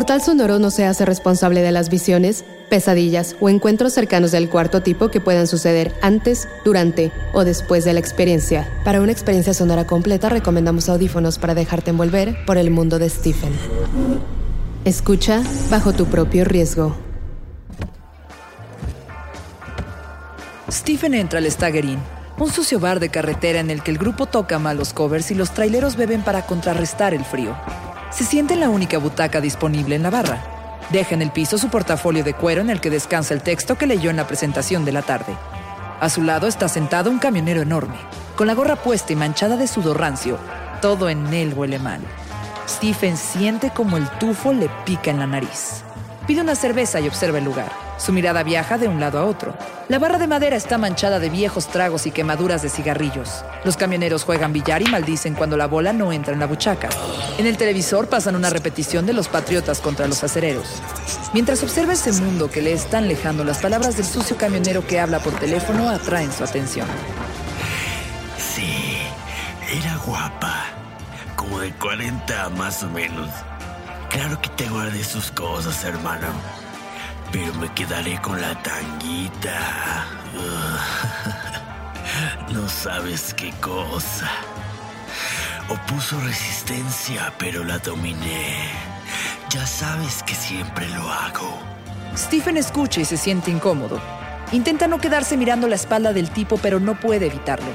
Portal Sonoro no se hace responsable de las visiones, pesadillas o encuentros cercanos del cuarto tipo que puedan suceder antes, durante o después de la experiencia. Para una experiencia sonora completa recomendamos audífonos para dejarte envolver por el mundo de Stephen. Escucha bajo tu propio riesgo. Stephen entra al Stagger Inn, un sucio bar de carretera en el que el grupo toca malos covers y los traileros beben para contrarrestar el frío. Se siente en la única butaca disponible en la barra. Deja en el piso su portafolio de cuero en el que descansa el texto que leyó en la presentación de la tarde. A su lado está sentado un camionero enorme, con la gorra puesta y manchada de sudor rancio. Todo en él huele mal. Stephen siente como el tufo le pica en la nariz. Pide una cerveza y observa el lugar. Su mirada viaja de un lado a otro. La barra de madera está manchada de viejos tragos y quemaduras de cigarrillos. Los camioneros juegan billar y maldicen cuando la bola no entra en la buchaca. En el televisor pasan una repetición de los patriotas contra los acereros. Mientras observa ese mundo que le es tan lejano, las palabras del sucio camionero que habla por teléfono atraen su atención. Sí, era guapa. Como de 40 más o menos. Claro que te guardé sus cosas, hermano. Pero me quedaré con la tanguita. No sabes qué cosa. Opuso resistencia, pero la dominé. Ya sabes que siempre lo hago. Stephen escucha y se siente incómodo. Intenta no quedarse mirando la espalda del tipo, pero no puede evitarlo.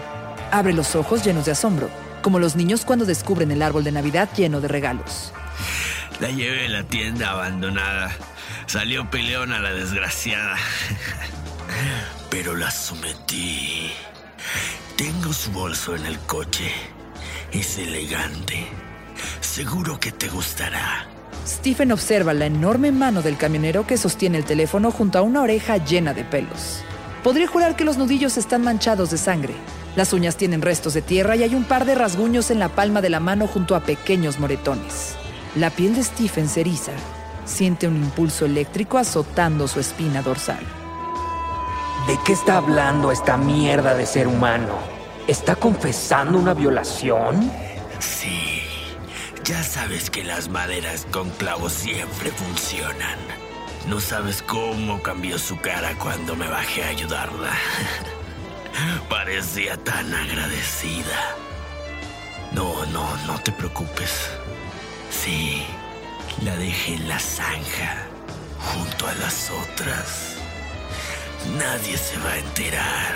Abre los ojos llenos de asombro, como los niños cuando descubren el árbol de Navidad lleno de regalos. La llevé a la tienda abandonada. Salió peleona la desgraciada. Pero la sometí. Tengo su bolso en el coche. Es elegante. Seguro que te gustará. Stephen observa la enorme mano del camionero que sostiene el teléfono junto a una oreja llena de pelos. Podría jurar que los nudillos están manchados de sangre. Las uñas tienen restos de tierra y hay un par de rasguños en la palma de la mano junto a pequeños moretones. La piel de Stephen se eriza. Siente un impulso eléctrico azotando su espina dorsal. ¿De qué está hablando esta mierda de ser humano? ¿Está confesando una violación? Sí. Ya sabes que las maderas con clavos siempre funcionan. No sabes cómo cambió su cara cuando me bajé a ayudarla. Parecía tan agradecida. No, no, no te preocupes. Sí, la dejé en la zanja, junto a las otras. Nadie se va a enterar.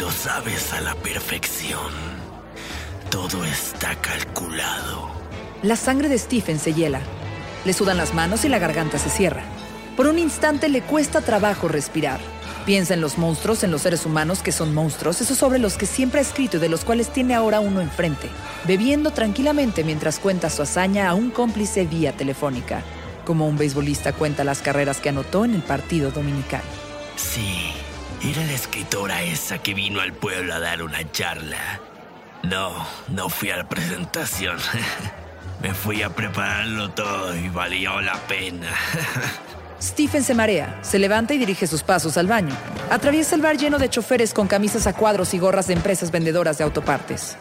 Lo sabes a la perfección. Todo está calculado. La sangre de Stephen se hiela. Le sudan las manos y la garganta se cierra. Por un instante le cuesta trabajo respirar. Piensa en los monstruos, en los seres humanos que son monstruos, esos sobre los que siempre ha escrito y de los cuales tiene ahora uno enfrente, bebiendo tranquilamente mientras cuenta su hazaña a un cómplice vía telefónica, como un beisbolista cuenta las carreras que anotó en el partido dominical. Sí, era la escritora esa que vino al pueblo a dar una charla. No, no fui a la presentación. Me fui a prepararlo todo y valió la pena. Stephen se marea, se levanta y dirige sus pasos al baño. Atraviesa el bar lleno de choferes con camisas a cuadros y gorras de empresas vendedoras de autopartes.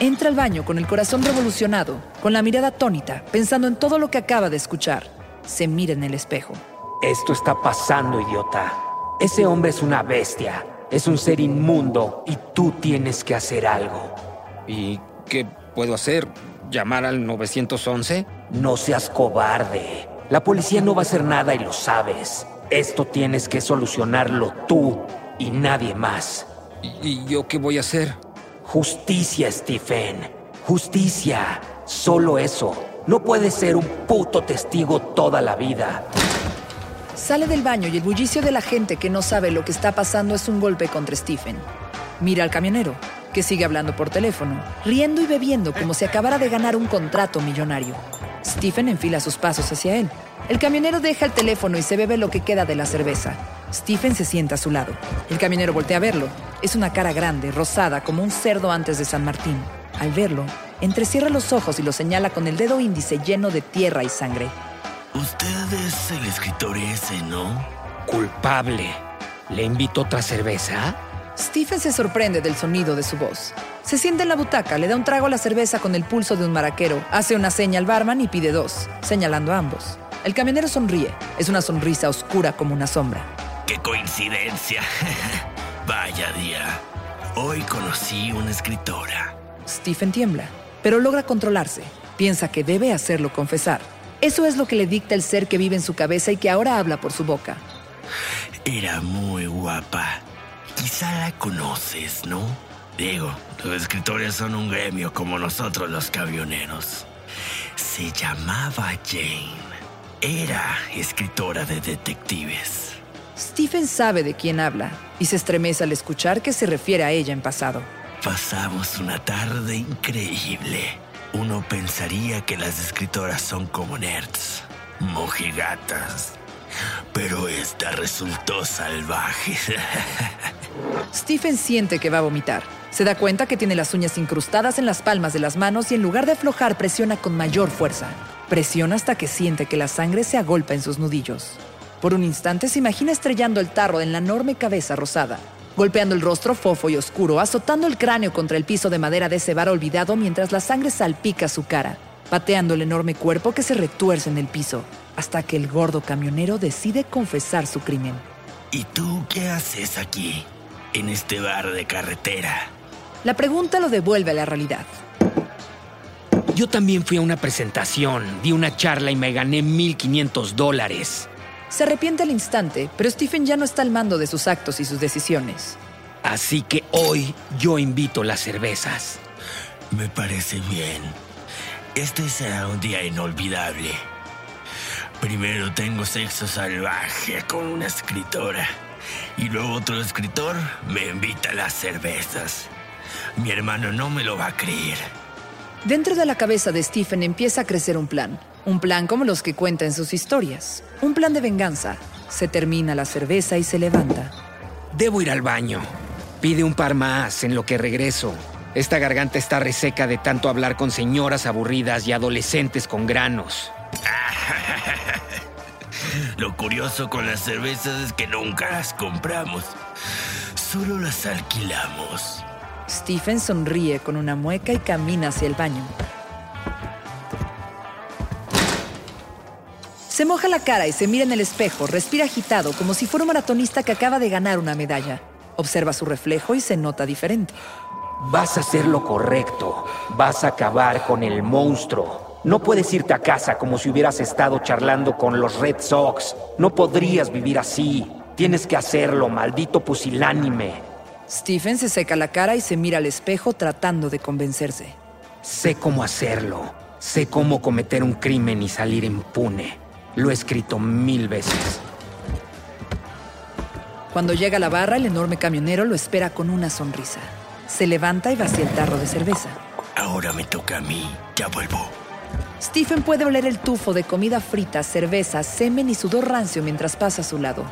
Entra al baño con el corazón revolucionado, con la mirada atónita, pensando en todo lo que acaba de escuchar. Se mira en el espejo. Esto está pasando, idiota. Ese hombre es una bestia. Es un ser inmundo y tú tienes que hacer algo. ¿Y qué puedo hacer? ¿Llamar al 911? No seas cobarde. La policía no va a hacer nada y lo sabes. Esto tienes que solucionarlo tú y nadie más. ¿Y, y yo qué voy a hacer? Justicia, Stephen. Justicia. Solo eso. No puedes ser un puto testigo toda la vida. Sale del baño y el bullicio de la gente que no sabe lo que está pasando es un golpe contra Stephen. Mira al camionero, que sigue hablando por teléfono, riendo y bebiendo como si acabara de ganar un contrato millonario. Stephen enfila sus pasos hacia él. El camionero deja el teléfono y se bebe lo que queda de la cerveza. Stephen se sienta a su lado. El camionero voltea a verlo. Es una cara grande, rosada, como un cerdo antes de San Martín. Al verlo, entrecierra los ojos y lo señala con el dedo índice lleno de tierra y sangre. Usted es el escritor ese, ¿no? Culpable. ¿Le invito otra cerveza? Stephen se sorprende del sonido de su voz. Se sienta en la butaca, le da un trago a la cerveza con el pulso de un maraquero, hace una seña al barman y pide dos, señalando a ambos. El camionero sonríe. Es una sonrisa oscura como una sombra. ¡Qué coincidencia! Vaya día. Hoy conocí una escritora. Stephen tiembla, pero logra controlarse. Piensa que debe hacerlo confesar. Eso es lo que le dicta el ser que vive en su cabeza y que ahora habla por su boca. Era muy guapa. Quizá la conoces, ¿no? Digo, los escritores son un gremio como nosotros los camioneros. Se llamaba Jane. Era escritora de detectives. Stephen sabe de quién habla y se estremece al escuchar que se refiere a ella en pasado. Pasamos una tarde increíble. Uno pensaría que las escritoras son como nerds, mojigatas. Pero esta resultó salvaje. Stephen siente que va a vomitar. Se da cuenta que tiene las uñas incrustadas en las palmas de las manos y en lugar de aflojar presiona con mayor fuerza. Presiona hasta que siente que la sangre se agolpa en sus nudillos. Por un instante se imagina estrellando el tarro en la enorme cabeza rosada, golpeando el rostro fofo y oscuro, azotando el cráneo contra el piso de madera de ese bar olvidado mientras la sangre salpica su cara, pateando el enorme cuerpo que se retuerce en el piso, hasta que el gordo camionero decide confesar su crimen. ¿Y tú qué haces aquí, en este bar de carretera? La pregunta lo devuelve a la realidad. Yo también fui a una presentación, di una charla y me gané 1.500 dólares. Se arrepiente al instante, pero Stephen ya no está al mando de sus actos y sus decisiones. Así que hoy yo invito las cervezas. Me parece bien. Este será un día inolvidable. Primero tengo sexo salvaje con una escritora. Y luego otro escritor me invita a las cervezas. Mi hermano no me lo va a creer. Dentro de la cabeza de Stephen empieza a crecer un plan. Un plan como los que cuenta en sus historias. Un plan de venganza. Se termina la cerveza y se levanta. Debo ir al baño. Pide un par más en lo que regreso. Esta garganta está reseca de tanto hablar con señoras aburridas y adolescentes con granos. Lo curioso con las cervezas es que nunca las compramos. Solo las alquilamos. Stephen sonríe con una mueca y camina hacia el baño. Se moja la cara y se mira en el espejo, respira agitado como si fuera un maratonista que acaba de ganar una medalla. Observa su reflejo y se nota diferente. Vas a hacer lo correcto. Vas a acabar con el monstruo. No puedes irte a casa como si hubieras estado charlando con los Red Sox. No podrías vivir así. Tienes que hacerlo, maldito pusilánime. Stephen se seca la cara y se mira al espejo tratando de convencerse. Sé cómo hacerlo. Sé cómo cometer un crimen y salir impune. Lo he escrito mil veces. Cuando llega a la barra, el enorme camionero lo espera con una sonrisa. Se levanta y vacía el tarro de cerveza. Ahora me toca a mí. Ya vuelvo. Stephen puede oler el tufo de comida frita, cerveza, semen y sudor rancio mientras pasa a su lado.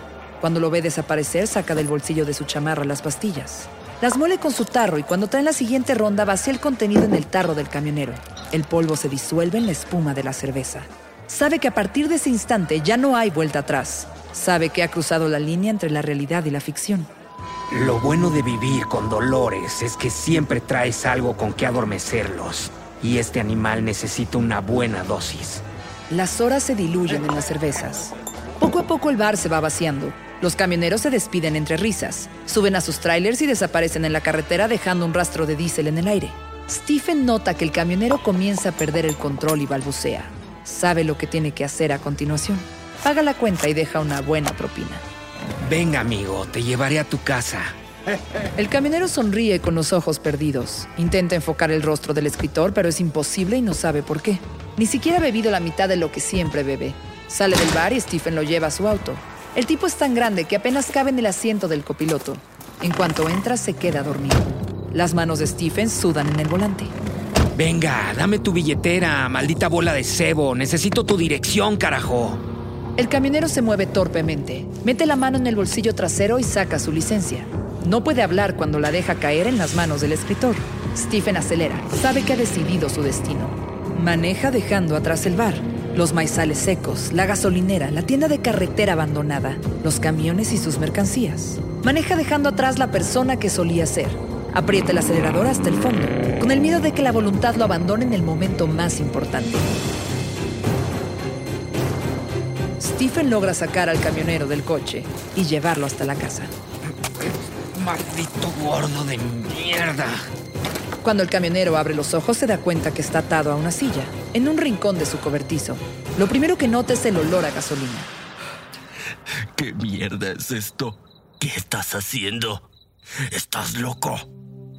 Cuando lo ve desaparecer, saca del bolsillo de su chamarra las pastillas. Las muele con su tarro y cuando trae la siguiente ronda vacía el contenido en el tarro del camionero. El polvo se disuelve en la espuma de la cerveza. Sabe que a partir de ese instante ya no hay vuelta atrás. Sabe que ha cruzado la línea entre la realidad y la ficción. Lo bueno de vivir con dolores es que siempre traes algo con que adormecerlos. Y este animal necesita una buena dosis. Las horas se diluyen en las cervezas. Poco a poco el bar se va vaciando. Los camioneros se despiden entre risas, suben a sus trailers y desaparecen en la carretera dejando un rastro de diésel en el aire. Stephen nota que el camionero comienza a perder el control y balbucea. Sabe lo que tiene que hacer a continuación. Paga la cuenta y deja una buena propina. Venga, amigo, te llevaré a tu casa. El camionero sonríe con los ojos perdidos. Intenta enfocar el rostro del escritor, pero es imposible y no sabe por qué. Ni siquiera ha bebido la mitad de lo que siempre bebe. Sale del bar y Stephen lo lleva a su auto. El tipo es tan grande que apenas cabe en el asiento del copiloto. En cuanto entra, se queda dormido. Las manos de Stephen sudan en el volante. Venga, dame tu billetera, maldita bola de cebo. Necesito tu dirección, carajo. El camionero se mueve torpemente, mete la mano en el bolsillo trasero y saca su licencia. No puede hablar cuando la deja caer en las manos del escritor. Stephen acelera, sabe que ha decidido su destino. Maneja dejando atrás el bar, los maizales secos, la gasolinera, la tienda de carretera abandonada, los camiones y sus mercancías. Maneja dejando atrás la persona que solía ser. Aprieta el acelerador hasta el fondo, con el miedo de que la voluntad lo abandone en el momento más importante. Stephen logra sacar al camionero del coche y llevarlo hasta la casa. Maldito gordo de mierda. Cuando el camionero abre los ojos se da cuenta que está atado a una silla, en un rincón de su cobertizo. Lo primero que nota es el olor a gasolina. ¿Qué mierda es esto? ¿Qué estás haciendo? ¿Estás loco?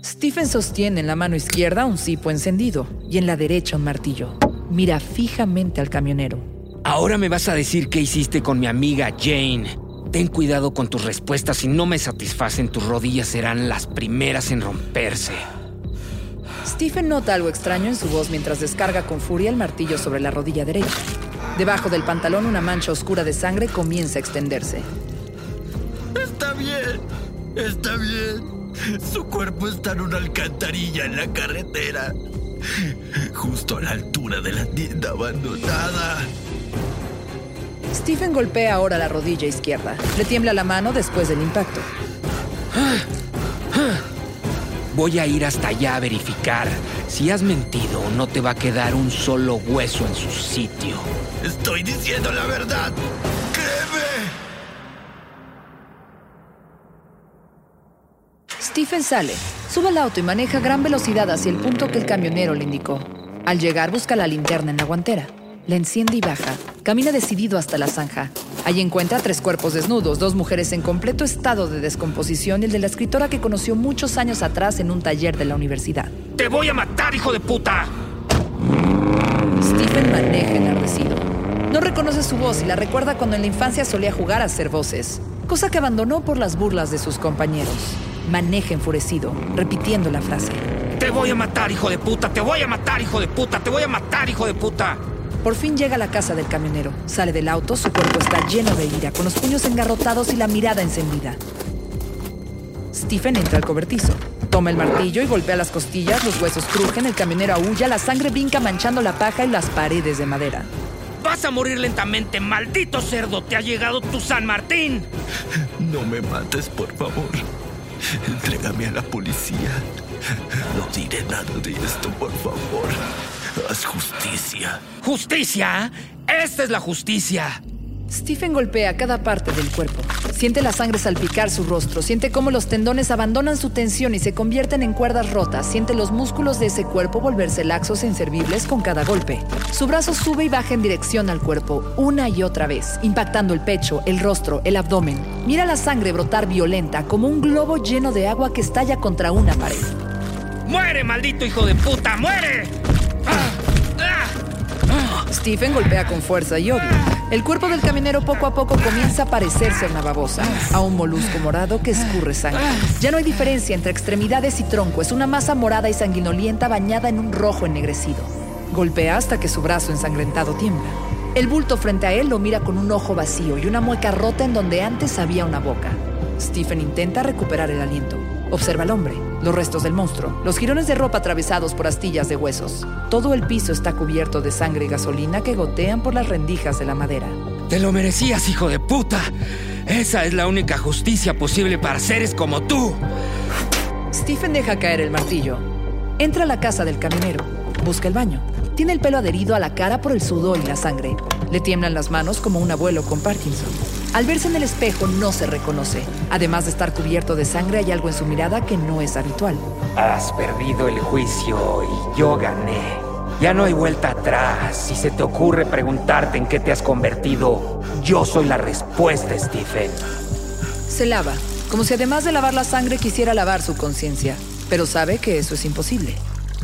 Stephen sostiene en la mano izquierda un cipo encendido y en la derecha un martillo. Mira fijamente al camionero. Ahora me vas a decir qué hiciste con mi amiga Jane. Ten cuidado con tus respuestas. Si no me satisfacen, tus rodillas serán las primeras en romperse. Stephen nota algo extraño en su voz mientras descarga con furia el martillo sobre la rodilla derecha. Debajo del pantalón una mancha oscura de sangre comienza a extenderse. Está bien, está bien. Su cuerpo está en una alcantarilla en la carretera, justo a la altura de la tienda abandonada. Stephen golpea ahora la rodilla izquierda. Le tiembla la mano después del impacto. Voy a ir hasta allá a verificar. Si has mentido, no te va a quedar un solo hueso en su sitio. Estoy diciendo la verdad. Créeme. Stephen sale, sube al auto y maneja a gran velocidad hacia el punto que el camionero le indicó. Al llegar busca la linterna en la guantera. La enciende y baja. Camina decidido hasta la zanja. Allí encuentra tres cuerpos desnudos, dos mujeres en completo estado de descomposición y el de la escritora que conoció muchos años atrás en un taller de la universidad. ¡Te voy a matar, hijo de puta! Stephen maneja enardecido. No reconoce su voz y la recuerda cuando en la infancia solía jugar a hacer voces, cosa que abandonó por las burlas de sus compañeros. Maneja enfurecido, repitiendo la frase. ¡Te voy a matar, hijo de puta! ¡Te voy a matar, hijo de puta! ¡Te voy a matar, hijo de puta! Por fin llega a la casa del camionero. Sale del auto, su cuerpo está lleno de ira, con los puños engarrotados y la mirada encendida. Stephen entra al cobertizo. Toma el martillo y golpea las costillas, los huesos crujen, el camionero aúlla, la sangre brinca manchando la paja y las paredes de madera. ¡Vas a morir lentamente, maldito cerdo! ¡Te ha llegado tu San Martín! No me mates, por favor. Entrégame a la policía. No diré nada de esto, por favor. Haz justicia. ¿Justicia? Esta es la justicia. Stephen golpea cada parte del cuerpo. Siente la sangre salpicar su rostro, siente cómo los tendones abandonan su tensión y se convierten en cuerdas rotas, siente los músculos de ese cuerpo volverse laxos e inservibles con cada golpe. Su brazo sube y baja en dirección al cuerpo, una y otra vez, impactando el pecho, el rostro, el abdomen. Mira la sangre brotar violenta, como un globo lleno de agua que estalla contra una pared. ¡Muere, maldito hijo de puta! ¡Muere! Stephen golpea con fuerza y odio. El cuerpo del camionero poco a poco comienza a parecerse a una babosa, a un molusco morado que escurre sangre. Ya no hay diferencia entre extremidades y tronco, es una masa morada y sanguinolienta bañada en un rojo ennegrecido. Golpea hasta que su brazo ensangrentado tiembla. El bulto frente a él lo mira con un ojo vacío y una mueca rota en donde antes había una boca. Stephen intenta recuperar el aliento. Observa al hombre, los restos del monstruo, los jirones de ropa atravesados por astillas de huesos. Todo el piso está cubierto de sangre y gasolina que gotean por las rendijas de la madera. Te lo merecías, hijo de puta. Esa es la única justicia posible para seres como tú. Stephen deja caer el martillo. Entra a la casa del camionero. Busca el baño. Tiene el pelo adherido a la cara por el sudor y la sangre. Le tiemblan las manos como un abuelo con Parkinson. Al verse en el espejo no se reconoce. Además de estar cubierto de sangre, hay algo en su mirada que no es habitual. Has perdido el juicio y yo gané. Ya no hay vuelta atrás. Si se te ocurre preguntarte en qué te has convertido, yo soy la respuesta, Stephen. Se lava, como si además de lavar la sangre quisiera lavar su conciencia, pero sabe que eso es imposible.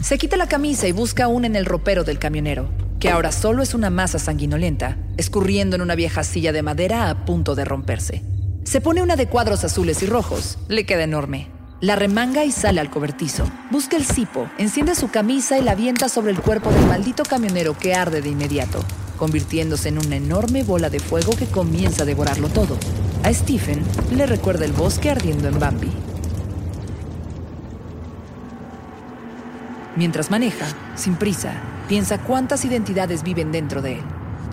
Se quita la camisa y busca aún en el ropero del camionero. Que ahora solo es una masa sanguinolenta, escurriendo en una vieja silla de madera a punto de romperse. Se pone una de cuadros azules y rojos, le queda enorme. La remanga y sale al cobertizo. Busca el cipo, enciende su camisa y la avienta sobre el cuerpo del maldito camionero que arde de inmediato, convirtiéndose en una enorme bola de fuego que comienza a devorarlo todo. A Stephen le recuerda el bosque ardiendo en Bambi. Mientras maneja, sin prisa, piensa cuántas identidades viven dentro de él.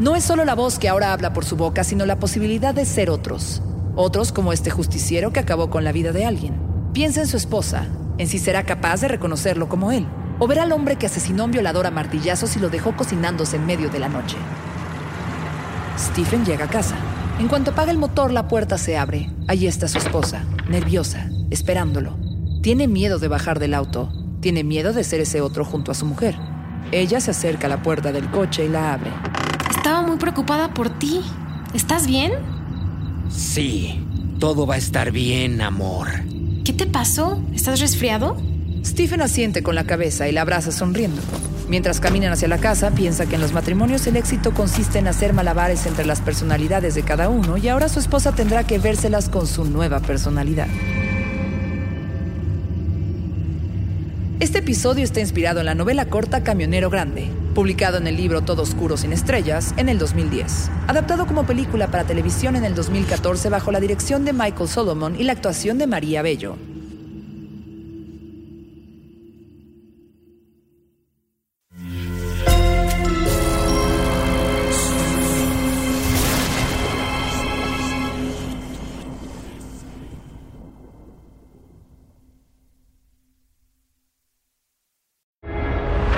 No es solo la voz que ahora habla por su boca, sino la posibilidad de ser otros. Otros como este justiciero que acabó con la vida de alguien Piensa en su esposa, en si será capaz de reconocerlo como él, o ver al hombre que asesinó a un violador a martillazos y lo dejó cocinándose en medio de la noche. Stephen llega a casa. En cuanto apaga el motor, la puerta se abre. Allí está su esposa, nerviosa, esperándolo. Tiene miedo de bajar del auto. Tiene miedo de ser ese otro junto a su mujer. Ella se acerca a la puerta del coche y la abre. Estaba muy preocupada por ti. ¿Estás bien? Sí, todo va a estar bien, amor. ¿Qué te pasó? ¿Estás resfriado? Stephen asiente con la cabeza y la abraza sonriendo. Mientras caminan hacia la casa, piensa que en los matrimonios el éxito consiste en hacer malabares entre las personalidades de cada uno y ahora su esposa tendrá que vérselas con su nueva personalidad. Este episodio está inspirado en la novela corta Camionero Grande, publicado en el libro Todo Oscuro sin Estrellas en el 2010, adaptado como película para televisión en el 2014 bajo la dirección de Michael Solomon y la actuación de María Bello.